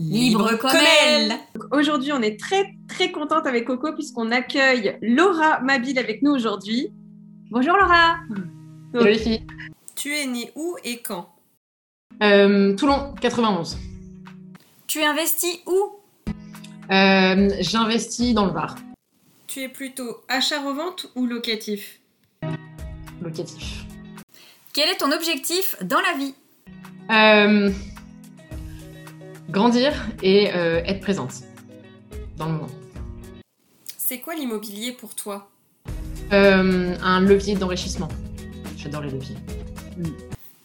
Libre comme elle. Aujourd'hui, on est très très contente avec Coco puisqu'on accueille Laura Mabille avec nous aujourd'hui. Bonjour Laura. Salut les filles. Tu es née où et quand? Euh, Toulon, 91. Tu investis où? Euh, J'investis dans le bar. Tu es plutôt achat-revente ou locatif? Locatif. Quel est ton objectif dans la vie? Euh, grandir et euh, être présente dans le moment. C'est quoi l'immobilier pour toi? Euh, Un levier d'enrichissement. J'adore les leviers. Hmm.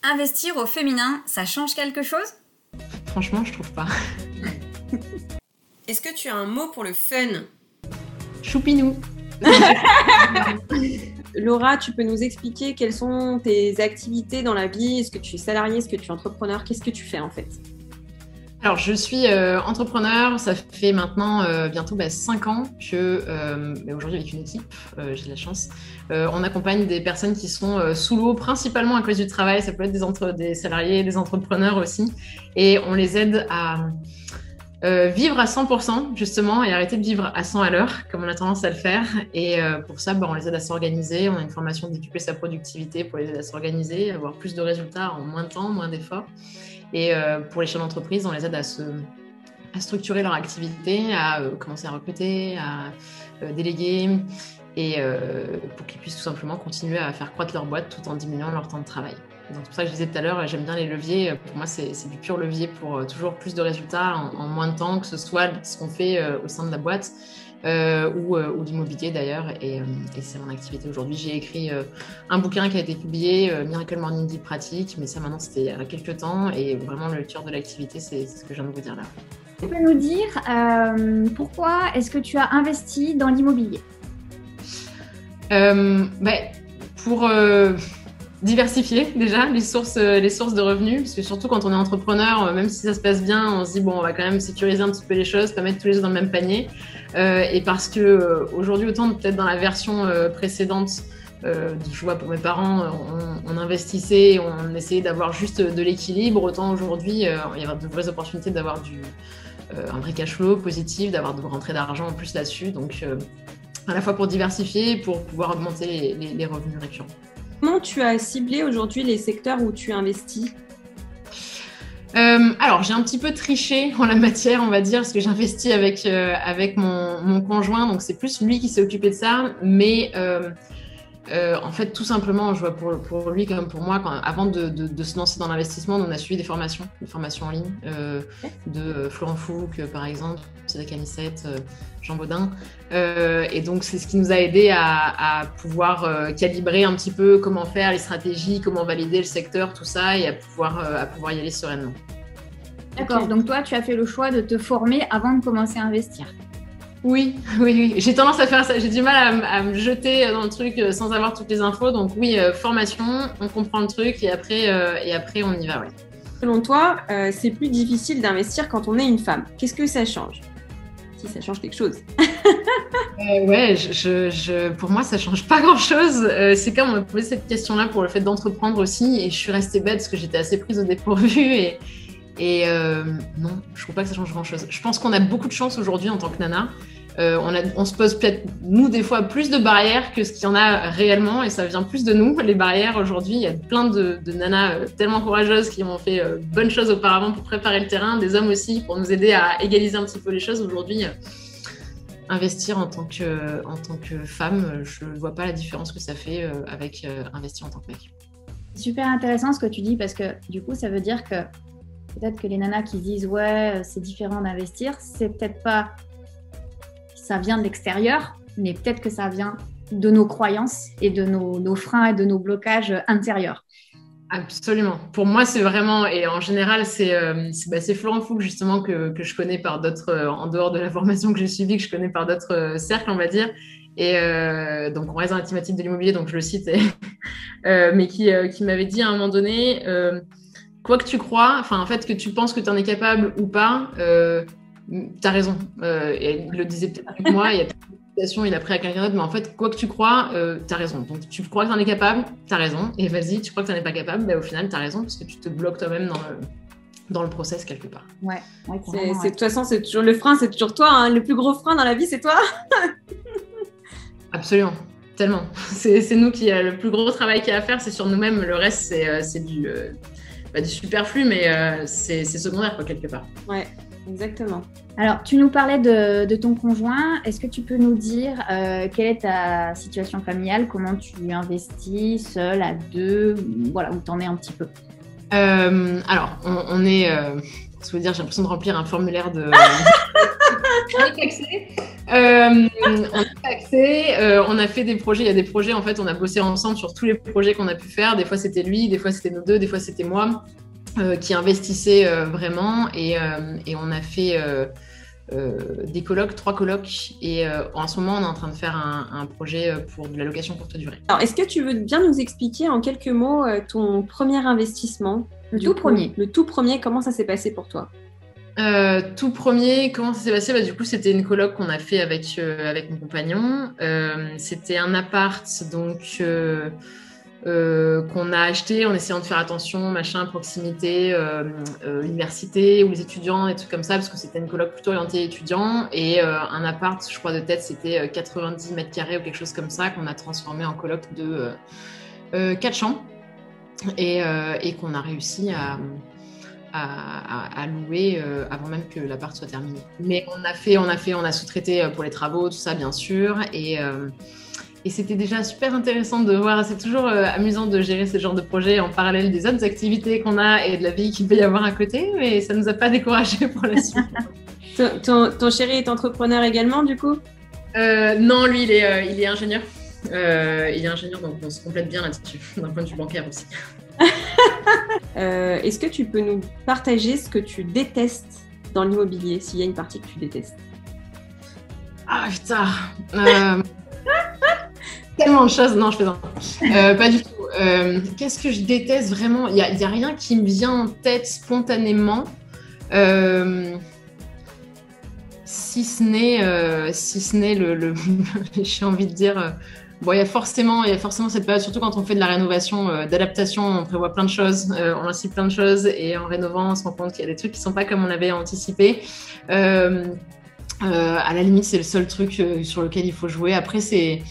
Investir au féminin, ça change quelque chose? Franchement, je trouve pas. Est-ce que tu as un mot pour le fun? Choupinou. Laura, tu peux nous expliquer quelles sont tes activités dans la vie? Est-ce que tu es salarié Est-ce que tu es entrepreneur? Qu'est-ce que tu fais en fait? Alors, je suis euh, entrepreneur, ça fait maintenant euh, bientôt 5 bah, ans que, euh, aujourd'hui avec une équipe, j'ai de la chance, on accompagne des personnes qui sont sous l'eau, principalement à cause du travail, ça peut être des, salariés, des entrepreneurs aussi, et on les aide à vivre à 100% justement et arrêter de vivre à 100 à l'heure, comme on a tendance à le faire. Et pour ça, bah, on les aide à s'organiser, on a une formation d'équiper sa productivité pour les aider à s'organiser, avoir plus de résultats en moins de temps, moins d'efforts. Et euh, pour les chefs d'entreprise, on les aide à, se, structurer leur activité, à euh, commencer à recruter, à euh, déléguer, et pour qu'ils puissent tout simplement continuer à faire croître leur boîte tout en diminuant leur temps de travail. Donc c'est pour ça que je disais tout à l'heure, j'aime bien les leviers. Pour moi, c'est du pur levier pour toujours plus de résultats en, moins de temps, que ce soit ce qu'on fait au sein de la boîte, ou, ou d'immobilier d'ailleurs. Et, c'est mon activité aujourd'hui. J'ai écrit un bouquin qui a été publié, Miracle Morning Deep Pratique, mais ça maintenant c'était il y a quelques temps. Et vraiment le cœur de l'activité, c'est ce que je viens de vous dire là. Tu peux nous dire pourquoi est-ce que tu as investi dans l'immobilier? Ben, Pour diversifier déjà les sources, euh, les sources de revenus, parce que surtout quand on est entrepreneur, euh, même si ça se passe bien, on se dit bon, on va quand même sécuriser un petit peu les choses, pas mettre tous les œufs dans le même panier. Euh, et parce que aujourd'hui, autant peut-être dans la version précédente, je vois pour mes parents, on, investissait, on essayait d'avoir juste de l'équilibre, autant aujourd'hui, il y a de vraies opportunités d'avoir du un vrai cash flow positif, d'avoir de rentrées d'argent en plus là-dessus. Donc à la fois pour diversifier, pour pouvoir augmenter les revenus récurrents. Comment tu as ciblé aujourd'hui les secteurs où tu investis euh, alors, j'ai un petit peu triché en la matière, on va dire, parce que j'investis avec, euh, mon, conjoint, donc c'est plus lui qui s'est occupé de ça. Mais euh, euh, en fait, tout simplement, je vois pour, pour lui comme pour moi, quand, avant de, de, se lancer dans l'investissement, on a suivi des formations, des formations en ligne euh, de Florent Fouque, par exemple, Cédric Anissette, euh, Jean Baudin. et donc, c'est ce qui nous a aidé à, à pouvoir calibrer un petit peu comment faire les stratégies, comment valider le secteur, tout ça, et à pouvoir, à pouvoir y aller sereinement. D'accord, donc toi, tu as fait le choix de te former avant de commencer à investir. Oui, oui, oui. J'ai tendance à faire ça. J'ai du mal à, me jeter dans le truc euh, sans avoir toutes les infos. Donc oui, euh, formation, on comprend le truc et après, euh, et après on y va. Selon toi, c'est plus difficile d'investir quand on est une femme. Qu'est-ce que ça change? Si ça change quelque chose. ouais, je, pour moi, ça change pas grand-chose. c'est comme on m'a posé cette question-là pour le fait d'entreprendre aussi et je suis restée bête parce que j'étais assez prise au dépourvu et et euh, non, je trouve pas que ça change grand-chose. Je pense qu'on a beaucoup de chance aujourd'hui en tant que nana. Euh, on, se pose peut-être, nous, des fois, plus de barrières que ce qu'il y en a réellement, et ça vient plus de nous, les barrières aujourd'hui. Il y a plein de, nanas euh, tellement courageuses qui ont fait bonnes choses auparavant pour préparer le terrain, des hommes aussi pour nous aider à égaliser un petit peu les choses. Aujourd'hui, investir en tant, que, en tant que femme, je ne vois pas la différence que ça fait avec investir en tant que mec. Super intéressant ce que tu dis parce que du coup, ça veut dire que Peut-être que les nanas qui disent ouais, euh, c'est différent d'investir, c'est peut-être pas ça vient de l'extérieur, mais peut-être que ça vient de nos croyances et de nos, freins et de nos blocages intérieurs. Absolument. Pour moi, c'est vraiment, et en général, c'est euh, bah, Florent Fouque, justement, que, que je connais par d'autres, euh, en dehors de la formation que j'ai suivie, que je connais par d'autres cercles, on va dire. Et donc, on reste dans la thématique de l'immobilier, donc je le cite, mais qui, qui m'avait dit à un moment donné, quoi que tu crois, enfin, en fait, que tu penses que tu en es capable ou pas, euh, tu as raison. Euh, et il le disait peut-être avec moi, il y a il a pris à quelqu'un d'autre, mais en fait, quoi que tu crois, euh, tu as raison. Donc, tu crois que tu en es capable, tu as raison. Et vas-y, tu crois que tu n'en es pas capable, bah, au final, tu as raison, parce que tu te bloques toi-même dans le, dans le process quelque part. Ouais, de toute façon, c'est toujours le frein, c'est toujours toi. Hein. Le plus gros frein dans la vie, c'est toi. Absolument. Tellement. C'est nous qui a le plus gros travail qu'il y a à faire, c'est sur nous-mêmes. Le reste, c'est du, pas du superflu, mais euh, c'est secondaire, quoi, quelque part. Ouais, exactement. Alors, tu nous parlais de, ton conjoint. Est-ce que tu peux nous dire euh, quelle est ta situation familiale? Comment tu investis seul, à deux? Voilà, où t'en es un petit peu? Euh, alors, on, est. je veux dire, j'ai l'impression de remplir un formulaire de. on est taxé. Euh, on est taxé. Euh, on a fait des projets. Il y a des projets, en fait, on a bossé ensemble sur tous les projets qu'on a pu faire. Des fois, c'était lui, des fois, c'était nous deux, des fois, c'était moi euh, qui investissait vraiment. Et, on a fait des colloques, trois colloques. Et en ce moment, on est en train de faire un, projet pour de la location courte durée. Alors, est-ce que tu veux bien nous expliquer en quelques mots ton premier investissement? Le tout premier. Le tout premier, comment ça s'est passé pour toi? Euh, tout premier, comment ça s'est passé? Bah, Du coup, c'était une colloque qu'on a fait avec, euh, avec mon compagnon. Euh, c'était un appart donc qu'on a acheté en essayant de faire attention, machin, proximité, université ou les étudiants et trucs comme ça, parce que c'était une colloque plutôt orientée étudiants. Et un appart, je crois de tête, c'était 90 mètres carrés ou quelque chose comme ça, qu'on a transformé en colloque de 4 chambres et, qu'on a réussi à louer euh, avant même que l'appart soit terminé. Mais on a fait, on a fait, on a sous-traité euh, pour les travaux, tout ça bien sûr, et, euh, et c'était déjà super intéressant de voir. C'est toujours amusant de gérer ce genre de projet en parallèle des autres activités qu'on a et de la vie qu'il peut y avoir à côté, mais ça nous a pas découragé pour la suite. ton, ton, chéri est entrepreneur également, du coup? Non, lui, il est, il est ingénieur. il est ingénieur, donc on se complète bien là-dessus, d'un point de vue bancaire aussi. Est-ce que tu peux nous partager ce que tu détestes dans l'immobilier, s'il y a une partie que tu détestes? Ah putain Tellement de choses. Non, je fais euh, pas du tout. Euh, qu'est-ce que je déteste vraiment? Il n'y a, a, rien qui me vient en tête spontanément. Euh, si ce n'est si ce n'est le, j'ai envie de dire bon il y a forcément il y a forcément cette période surtout quand on fait de la rénovation d'adaptation on prévoit plein de choses on incite plein de choses et en rénovant on se rend compte qu'il y a des trucs qui sont pas comme on avait anticipé à la limite c'est le seul truc sur lequel il faut jouer après c'est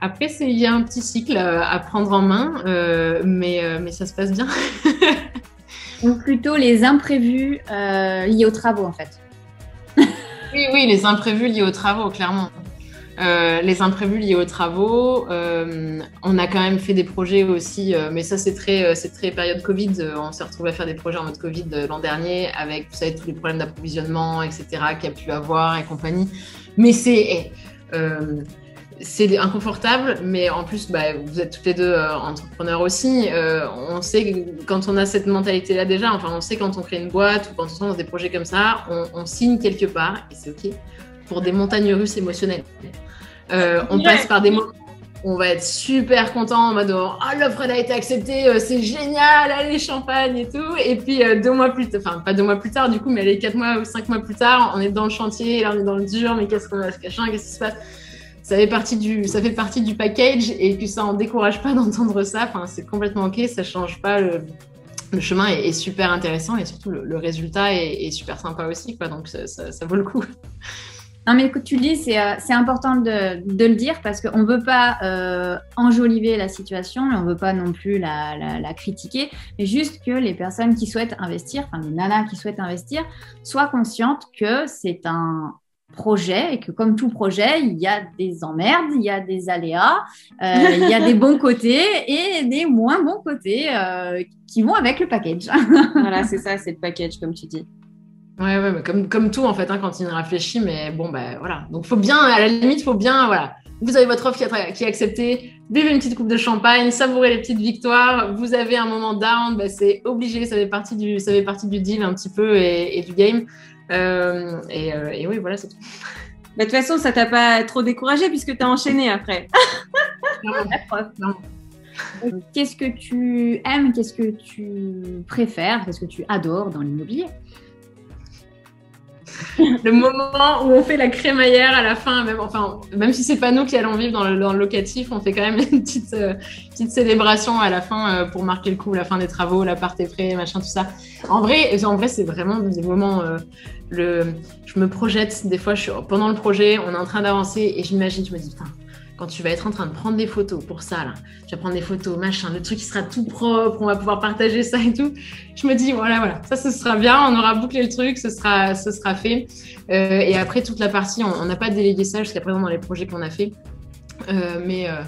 après, il y a un petit cycle euh, à prendre en main, euh, mais, euh, mais ça se passe bien. Donc plutôt les imprévus liés aux travaux, en fait. oui, oui, les imprévus liés aux travaux, clairement. les imprévus liés aux travaux, on a quand même fait des projets aussi, mais ça c'est très, c'est très période Covid. on s'est retrouvé à faire des projets en mode Covid l'an dernier avec, vous savez, tous les problèmes d'approvisionnement, etc., qu'il y a pu avoir et compagnie. Mais c'est, c'est inconfortable, mais en plus, bah, vous êtes toutes les deux euh, entrepreneurs aussi. Euh, on sait que quand on a cette mentalité-là déjà, enfin, on sait quand on crée une boîte ou quand on lance des projets comme ça, on, signe quelque part, et c'est OK, pour des montagnes russes émotionnelles. Euh, on passe par des moments on va être super content en mode oh l'offre elle a été acceptée, c'est génial, allez champagne et tout. Et puis deux mois plus tard, enfin pas deux mois plus tard du coup, mais allez quatre mois ou cinq mois plus tard, on est dans le chantier, là on est dans le dur, mais qu'est-ce qu'on cacher, qu'est-ce qui se passe? Ça fait partie du, ça fait partie du package et que ça en décourage pas d'entendre ça. Enfin, c'est complètement ok, ça change pas. Le, chemin est, super intéressant et surtout le, résultat est, super sympa aussi, quoi. Donc ça, ça, vaut le coup. Non, mais écoute, tu le dis, c'est euh, important de, de, le dire parce qu'on ne veut pas euh, enjoliver la situation, mais on ne veut pas non plus la, la, la, critiquer, mais juste que les personnes qui souhaitent investir, enfin les nanas qui souhaitent investir, soient conscientes que c'est un, projet et que comme tout projet, il y a des emmerdes, il y a des aléas, euh, il y a des bons côtés et des moins bons côtés euh, qui vont avec le package. voilà, c'est ça, c'est le package comme tu dis. Ouais, ouais, comme, comme tout en fait, hein, quand il réfléchit, mais bon, ben voilà. Donc, faut bien, à la limite, faut bien, voilà. Vous avez votre offre qui, qui est acceptée, buvez une petite coupe de champagne, savourez les petites victoires. Vous avez un moment down, ben, c'est obligé, ça fait partie du, ça fait partie du deal un petit peu et, et du game. Euh, euh, et, oui, voilà, c'est tout. de toute façon, ça t'a pas trop découragé puisque tu as enchaîné après. Qu'est-ce que tu aimes, qu'est-ce que tu préfères, qu'est-ce que tu adores dans l'immobilier? le moment où on fait la crémaillère à la fin, même, enfin, même si c'est pas nous qui allons vivre dans le, locatif, on fait quand même une petite, euh, petite célébration à la fin euh, pour marquer le coup, la fin des travaux, l'appart est prêt, machin, tout ça. En vrai, en vrai c'est vraiment des moments. Euh, le, je me projette, des fois, je pendant le projet, on est en train d'avancer et j'imagine, je me dis, putain, quand tu vas être en train de prendre des photos pour ça, là, tu vas prendre des photos, machin, le truc qui sera tout propre, on va pouvoir partager ça et tout. Je me dis, voilà, voilà, ça, ce sera bien, on aura bouclé le truc, ce sera, ce sera fait. Euh, et après, toute la partie, on n'a pas délégué ça jusqu'à présent dans les projets qu'on a fait. Euh, mais euh,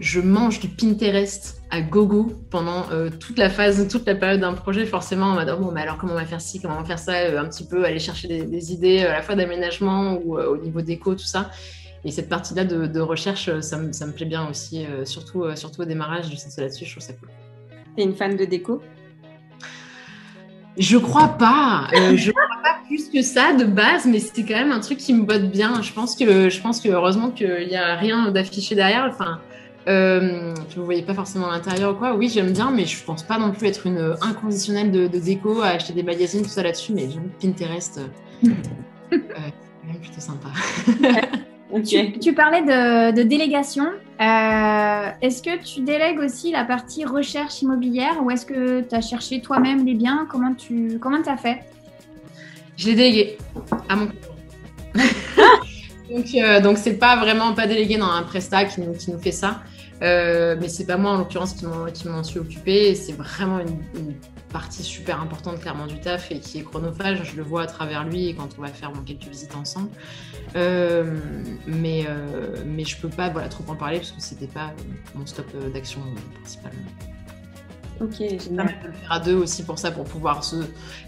je mange du Pinterest à gogo pendant toute la phase, toute la période d'un projet. Forcément, on va dire, bon, mais alors comment on va faire ci, comment on va faire ça, un petit peu, aller chercher des idées à la fois d'aménagement ou au niveau déco, tout ça. Et cette partie-là de, recherche, ça me, ça me, plaît bien aussi, euh, surtout, euh, surtout au démarrage, je sais là-dessus, je trouve ça cool. T'es une fan de déco? Je crois pas. Euh, je crois pas plus que ça de base, mais c'est quand même un truc qui me botte bien. Je pense que, je pense que heureusement qu'il n'y a rien d'affiché derrière. Enfin, euh, vous voyez pas forcément l'intérieur ou quoi. Oui, j'aime bien, mais je pense pas non plus être une inconditionnelle de, déco à acheter des magazines, tout ça là-dessus. Mais j'aime Pinterest. c'est quand même plutôt sympa. Tu, parlais de, délégation. Euh, est-ce que tu délègues aussi la partie recherche immobilière ou est-ce que tu as cherché toi-même les biens? Comment tu comment as fait? Je l'ai délégué à mon donc, euh, donc c'est pas vraiment pas délégué dans un prestat qui nous, qui nous fait ça. Euh, mais c'est pas moi en l'occurrence qui m'en suis occupée. C'est vraiment une, partie super importante clairement du taf et qui est chronophage. Je le vois à travers lui quand on va faire quelques visites ensemble. Euh, mais, euh, mais je peux pas trop en parler parce que c'était pas mon stop d'action principal. Ok, génial. de le faire à deux aussi pour ça, pour pouvoir se...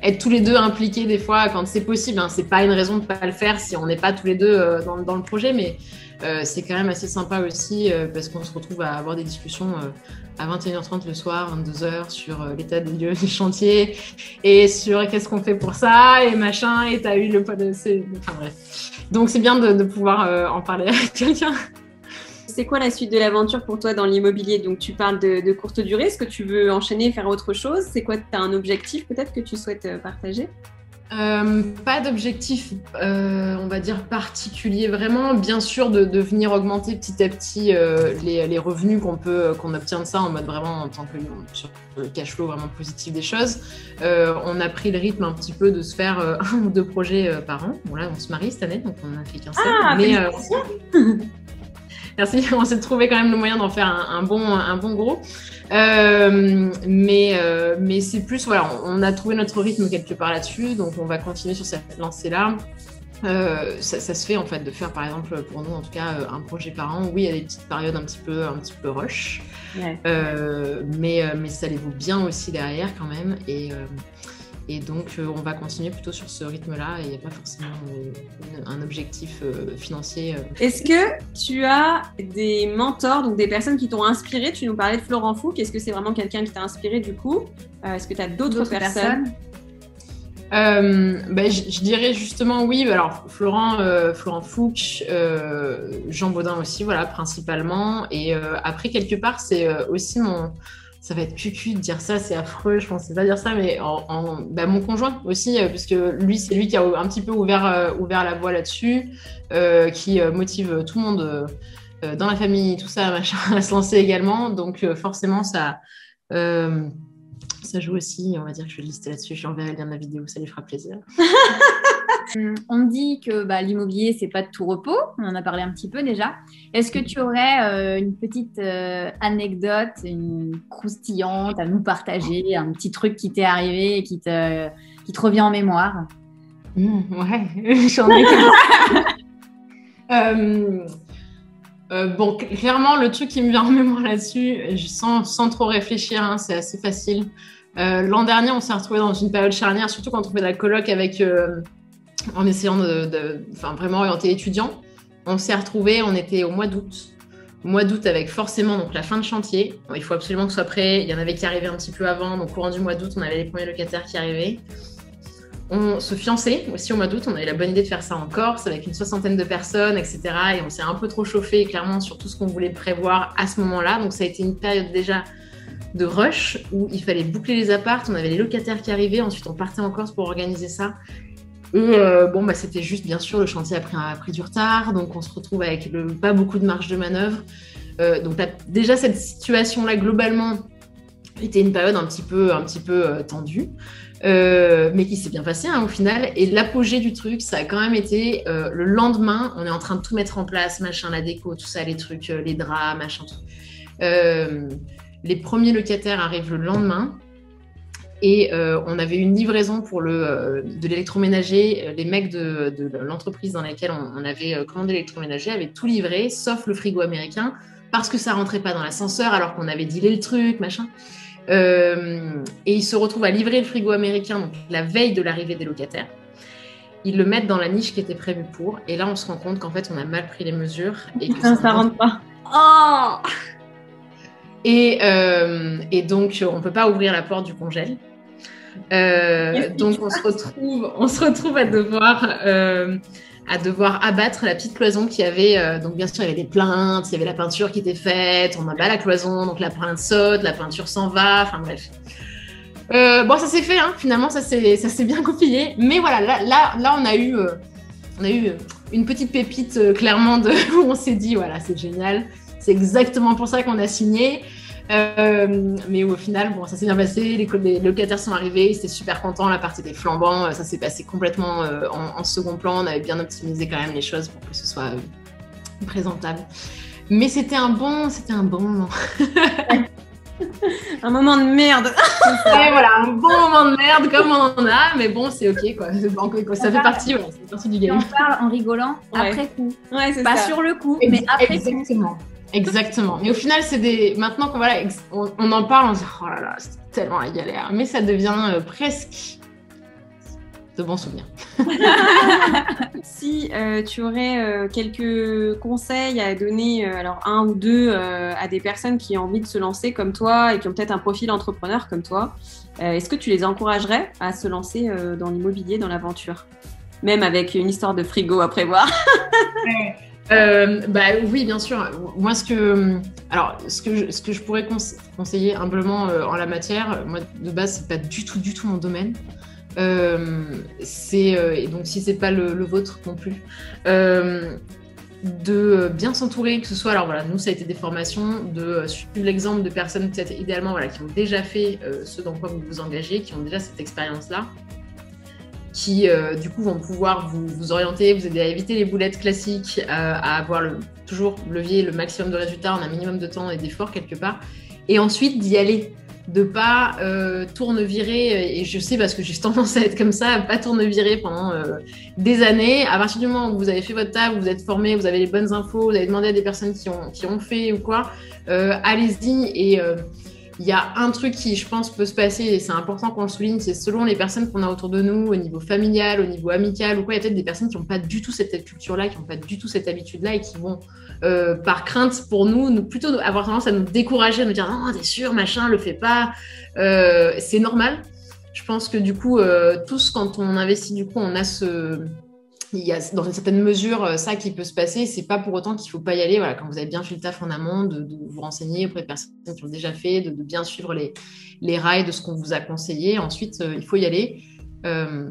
être tous les deux impliqués des fois quand c'est possible. Hein. C'est pas une raison de pas le faire si on n'est pas tous les deux euh, dans, dans le projet, mais euh, c'est quand même assez sympa aussi euh, parce qu'on se retrouve à avoir des discussions à 21h30 le soir, 22h sur l'état des lieux du chantier et sur qu'est-ce qu'on fait pour ça et machin. Et t'as eu le Enfin bref. Donc c'est bien de, de pouvoir en parler avec quelqu'un. C'est quoi la suite de l'aventure pour toi dans l'immobilier? Donc tu parles de, de courte durée. Est-ce que tu veux enchaîner, faire autre chose? C'est quoi Tu as un objectif peut-être que tu souhaites euh, partager? Euh, pas d'objectif, euh, on va dire particulier vraiment. Bien sûr, de, de venir augmenter petit à petit euh, les, les revenus qu'on peut qu'on obtient de ça en mode vraiment en tant que sur le cash flow vraiment positif des choses. On a pris le rythme un petit peu de se faire un ou deux projets par an. Bon là, on se marie cette année, donc on a fait qu'un seul. Ah, mais. Merci, on s'est trouvé quand même le moyen d'en faire un, un bon, un bon gros. Euh, mais euh, mais c'est plus, voilà, on, on a trouvé notre rythme quelque part là-dessus, donc on va continuer sur cette lancée-là. Euh, ça, ça se fait en fait de faire par exemple pour nous en tout cas un projet par an. Oui, il y a des petites périodes un petit peu, un petit peu rush, Ouais. mais, mais ça les vaut bien aussi derrière quand même. Et, et donc euh, on va continuer plutôt sur ce rythme-là et il n'y a pas forcément euh, une- un objectif euh, financier. euh, Est-ce que tu as des mentors, donc des personnes qui t'ont inspiré? Tu nous parlais de Florent Fouque. Est-ce que c'est vraiment quelqu'un qui t'a inspiré du coup? Euh, Est-ce que tu as d'autres personnes, Euh, ben, je, dirais justement oui. Alors Florent, euh, Florent Fouque, euh, Jean Baudin aussi, voilà principalement. Et euh, après quelque part, c'est euh, aussi mon, ça va être cucu de dire ça, c'est affreux. Je pensais pas dire ça, mais en, ben, mon conjoint aussi, euh, puisque lui, c'est lui qui a un petit peu ouvert, euh, ouvert la voie là-dessus, euh, qui motive tout le monde dans la famille, tout ça, machin, à se lancer également. Donc forcément, ça. ça joue aussi, on va dire que je vais lister là-dessus, je lui enverrai le lien de la vidéo, ça lui fera plaisir. Hum, On dit que bah, l'immobilier, c'est pas de tout repos. On en a parlé un petit peu déjà. Est-ce que tu aurais euh, une petite euh, anecdote, une croustillante à nous partager, un petit truc qui t'est arrivé et qui te, qui te revient en mémoire? Mmh, ouais, j'en ai. Euh, euh, bon, cl- clairement, le truc qui me vient en mémoire là-dessus, sans, sans trop réfléchir, hein, c'est assez facile. Euh, L'an dernier, on s'est retrouvé dans une période charnière, surtout quand on fait de la coloc avec, euh, en essayant de, vraiment orienter étudiant. On s'est retrouvé, on était au mois d'août. Mois d'août avec forcément donc la fin de chantier. Il faut absolument que ce soit prêt. Il y en avait qui arrivaient un petit peu avant. Donc courant du mois d'août, on avait les premiers locataires qui arrivaient. On se fiançait aussi au mois d'août. On avait la bonne idée de faire ça en Corse avec une soixantaine de personnes, etc. Et on s'est un peu trop chauffé clairement sur tout ce qu'on voulait prévoir à ce moment-là. Donc ça a été une période déjà de rush où il fallait boucler les appartes. On avait les locataires qui arrivaient. Ensuite, on partait en Corse pour organiser ça. Et euh, bon, bah, c'était juste, bien sûr, le chantier a pris, a pris du retard. Donc on se retrouve avec pas beaucoup de marge de manœuvre. Euh, donc déjà, cette situation-là, globalement, était une période un petit peu, un petit peu euh, tendue. Mais qui s'est bien passé hein, au final. Et l'apogée du truc, ça a quand même été le lendemain, on est en train de tout mettre en place, machin, la déco, tout ça, les trucs, les draps, machin, tout. Les premiers locataires arrivent le lendemain. Et euh, on avait une livraison pour le, euh, de l'électroménager. Euh, Les mecs de, de l'entreprise dans laquelle on, on avait commandé l'électroménager avaient tout livré, sauf le frigo américain, parce que ça rentrait pas dans l'ascenseur alors qu'on avait dealé le truc, machin. Euh, et ils se retrouvent à livrer le frigo américain donc la veille de l'arrivée des locataires. Ils le mettent dans la niche qui était prévue pour. Et là, on se rend compte qu'en fait, on a mal pris les mesures. Et que Putain, ça rentre pas. Oh et, euh, et donc, on peut pas ouvrir la porte du congèle. Euh, donc, on se retrouve, on se retrouve à devoir, euh, à devoir abattre la petite cloison qui avait. euh, donc, bien sûr, il y avait des plaintes, il y avait la peinture qui était faite, on abat la cloison, donc la plainte saute, la peinture s'en va, enfin bref. Bon, ça s'est fait, hein, finalement, ça s'est bien goupillé. Mais voilà, là, là, là on a eu, on a eu une petite pépite, clairement, de, où on s'est dit, voilà, c'est génial. C'est exactement pour ça qu'on a signé. Euh, mais au final, bon, ça s'est bien passé. Les, locataires sont arrivés, ils étaient super contents. La partie était flambant. euh, Ça s'est passé complètement euh, en, en second plan. On avait bien optimisé quand même les choses pour que ce soit euh, présentable. Mais c'était un bon, c'était un bon moment. Un moment de merde. Ouais, voilà, un bon moment de merde comme on en a, mais bon, c'est ok quoi. C'est bon, quoi. Ça fait partie, fait partie du game. on parle en rigolant Ouais. après coup. Ouais, c'est Pas ça. sur le coup, mais après coup. Exactement. Mais au final, c'est des. Maintenant qu'on voilà, on, on, en parle, on se dit oh là là, c'est tellement la galère. Mais ça devient euh, presque de bons souvenirs. si euh, tu aurais euh, quelques conseils à donner, euh, alors un ou deux, euh, à des personnes qui ont envie de se lancer comme toi et qui ont peut-être un profil entrepreneur comme toi, euh, est-ce que tu les encouragerais à se lancer euh, dans l'immobilier, dans l'aventure? Même avec une histoire de frigo à prévoir. Euh, bah oui, bien sûr. Moi, ce que, alors, ce que je, ce que je pourrais conse- conseiller humblement euh, en la matière, moi de base, c'est pas du tout, du tout mon domaine. Euh, c'est euh, et donc si c'est pas le, le vôtre non plus, de bien s'entourer, que ce soit alors voilà, nous ça a été des formations, de suivre l'exemple de personnes peut-être idéalement voilà qui ont déjà fait ce dans quoi vous vous engagez, qui ont déjà cette expérience là qui euh, du coup vont pouvoir vous, vous, orienter, vous aider à éviter les boulettes classiques, euh, à avoir le, toujours levier le maximum de résultats en un minimum de temps et d'efforts quelque part, et ensuite d'y aller, de pas euh, tourne-virer, et je sais parce que j'ai tendance à être comme ça, à pas tourne-virer pendant euh, des années, à partir du moment où vous avez fait votre table, vous êtes formé, vous avez les bonnes infos, vous avez demandé à des personnes qui ont, qui ont fait ou quoi, allez-y et il y a un truc qui, je pense, peut se passer, et c'est important qu'on le souligne, c'est selon les personnes qu'on a autour de nous, au niveau familial, au niveau amical, ou quoi, il y a peut-être des personnes qui n'ont pas du tout cette culture-là, qui n'ont pas du tout cette habitude-là, et qui vont, euh, par crainte pour nous, nous, plutôt avoir tendance à nous décourager, à nous dire non, t'es sûr, machin, le fais pas. Euh, c'est normal. Je pense que du coup, euh, tous, quand on investit, du coup, on a ce il y a dans une certaine mesure ça qui peut se passer. C'est pas pour autant qu'il faut pas y aller. Voilà, quand vous avez bien fait le taf en amont, de, vous renseigner auprès de personnes qui ont déjà fait, de, bien suivre les, rails de ce qu'on vous a conseillé. Ensuite, euh, il faut y aller. Euh,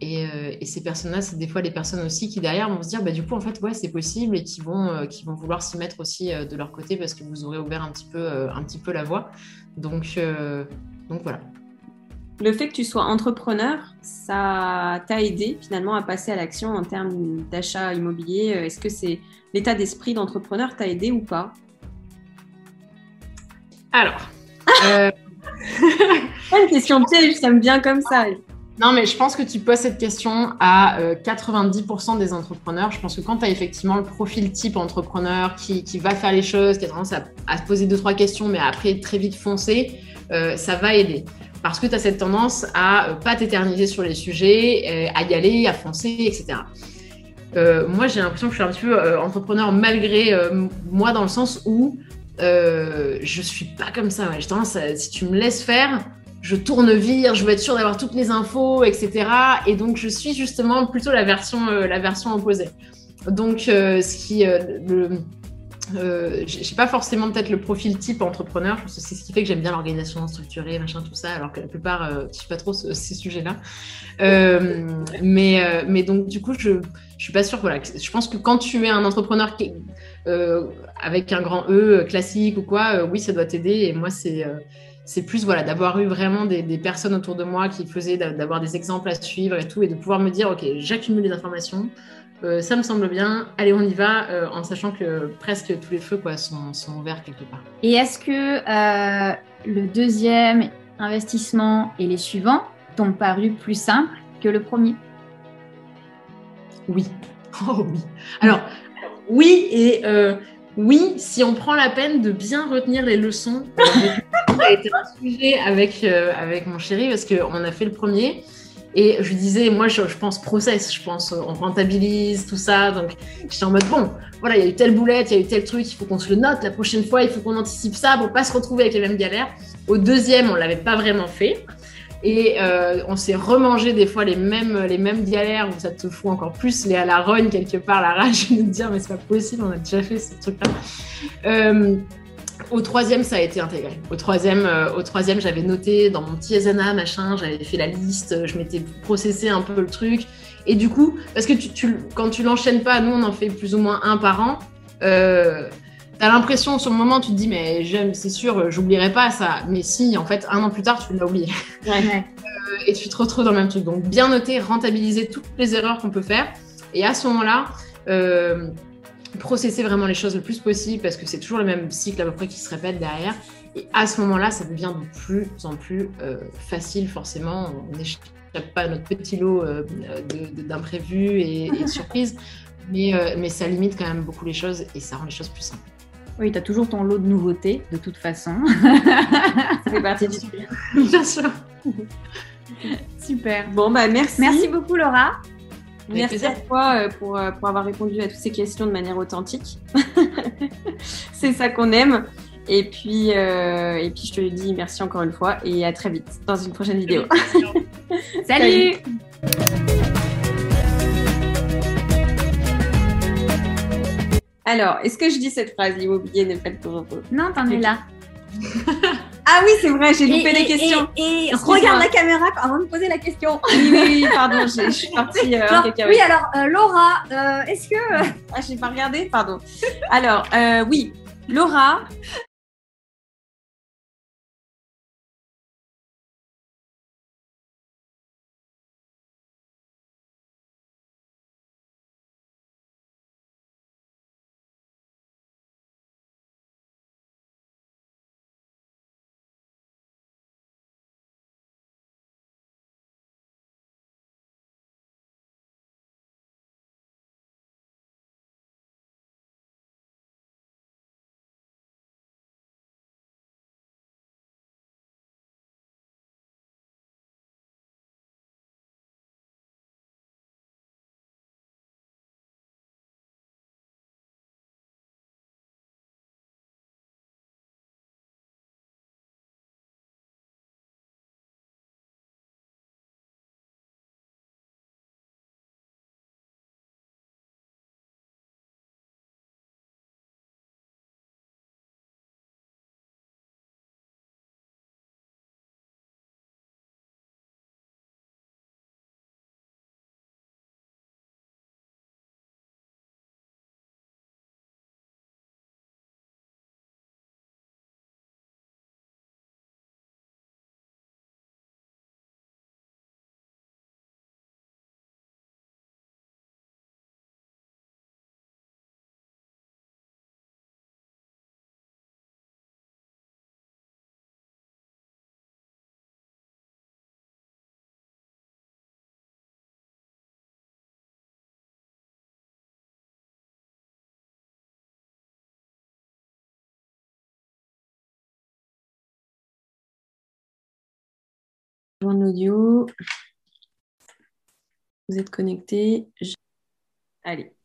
et, euh, ces personnes-là, c'est des fois les personnes aussi qui derrière vont se dire, bah, du coup, en fait, ouais, c'est possible et qui vont, euh, qui vont vouloir s'y mettre aussi euh, de leur côté parce que vous aurez ouvert un petit peu, euh, un petit peu la voie. Donc, euh, donc voilà. Le fait que tu sois entrepreneur, ça t'a aidé finalement à passer à l'action en termes d'achat immobilier. Est-ce que c'est l'état d'esprit d'entrepreneur t'a aidé ou pas? Alors. Euh... une question piège, ça me vient comme ça. Non, mais je pense que tu poses cette question à euh, 90% des entrepreneurs. Je pense que quand tu as effectivement le profil type entrepreneur qui, qui, va faire les choses, qui a tendance à, se poser deux, trois questions, mais après très vite foncer, euh, ça va aider. Parce que tu as cette tendance à euh, pas t'éterniser sur les sujets, euh, à y aller, à foncer, etc. Euh, moi, j'ai l'impression que je suis un petit peu euh, entrepreneur malgré moi, dans le sens où je suis pas comme ça. Ouais. J'ai tendance à, si tu me laisses faire, je tourne vire, je veux être sûre d'avoir toutes les infos, etc. Et donc, je suis justement plutôt la version, euh, la version opposée. Donc, euh, ce qui, euh, le, euh, j'ai pas forcément peut-être le profil type entrepreneur, c'est ce qui fait que j'aime bien l'organisation structurée, machin, tout ça, alors que la plupart, je suis pas trop ce, ces sujets-là. Mais, mais donc, du coup, je, je suis pas sûre, voilà. Je pense que quand tu es un entrepreneur avec un grand E classique ou quoi, oui, ça doit t'aider. Et moi, c'est c'est plus voilà d'avoir eu vraiment des, des, personnes autour de moi qui faisaient d'avoir des exemples à suivre et tout et de pouvoir me dire ok j'accumule les informations euh, ça me semble bien allez on y va euh, en sachant que presque tous les feux quoi sont, sont ouverts quelque part. Et est-ce que euh, le deuxième investissement et les suivants t'ont paru plus simples que le premier? Oui. Oh oui. Alors oui et oui, si on prend la peine de bien retenir les leçons, ça a été un sujet avec, euh, avec mon chéri parce qu'on a fait le premier. Et je lui disais, moi, je, pense process, je pense on rentabilise, tout ça. Donc, j'étais en mode, bon, voilà, il y a eu telle boulette, il y a eu tel truc, il faut qu'on se le note. La prochaine fois, il faut qu'on anticipe ça pour pas se retrouver avec les mêmes galères. Au deuxième, on l'avait pas vraiment fait. Et euh, on s'est remangé des fois les mêmes, les mêmes galères où ça te fout encore plus les à la quelque part, la rage de te dire mais c'est pas possible, on a déjà fait ce truc-là. Euh, au troisième, ça a été intégré. Au troisième, euh, au troisième, j'avais noté dans mon petit Asana, machin, j'avais fait la liste, je m'étais processé un peu le truc. Et du coup, parce que tu, tu, quand tu l'enchaînes pas, nous on en fait plus ou moins un par an. Euh, T'as l'impression, sur le moment, tu te dis, mais c'est sûr, j'oublierai pas ça. Mais si, en fait, un an plus tard, tu l'as oublié. Ouais. euh, et tu te retrouves dans le même truc. Donc, bien noter, rentabiliser toutes les erreurs qu'on peut faire. Et à ce moment-là, euh, processer vraiment les choses le plus possible parce que c'est toujours le même cycle à peu près qui se répète derrière. Et à ce moment-là, ça devient de plus en plus euh, facile, forcément. On n'échappe pas à notre petit lot euh, d'imprévus et, et de surprises. Mais, euh, mais ça limite quand même beaucoup les choses et ça rend les choses plus simples. Oui, tu as toujours ton lot de nouveautés, de toute façon. Ça fait partie du Bien sûr. Super. Bon, bah merci. Merci beaucoup, Laura. Merci plaisir. à toi euh, pour, euh, pour avoir répondu à toutes ces questions de manière authentique. C'est ça qu'on aime. Et puis, euh, et puis, je te dis merci encore une fois et à très vite dans une prochaine vidéo. Salut Alors, est-ce que je dis cette phrase L'immobilier n'est pas le repos. Non, t'en es là. Ah oui, c'est vrai, j'ai loupé Et- les questions. Et, regarde la caméra avant de poser la question. Oui, oui, oui, pardon, je suis partie euh, cacahuète. oui, alors, euh, Laura, euh, est-ce que... Ah, j'ai pas regardé, pardon. Alors, euh, oui, Laura, audio. Vous êtes connectés. Je- Allez.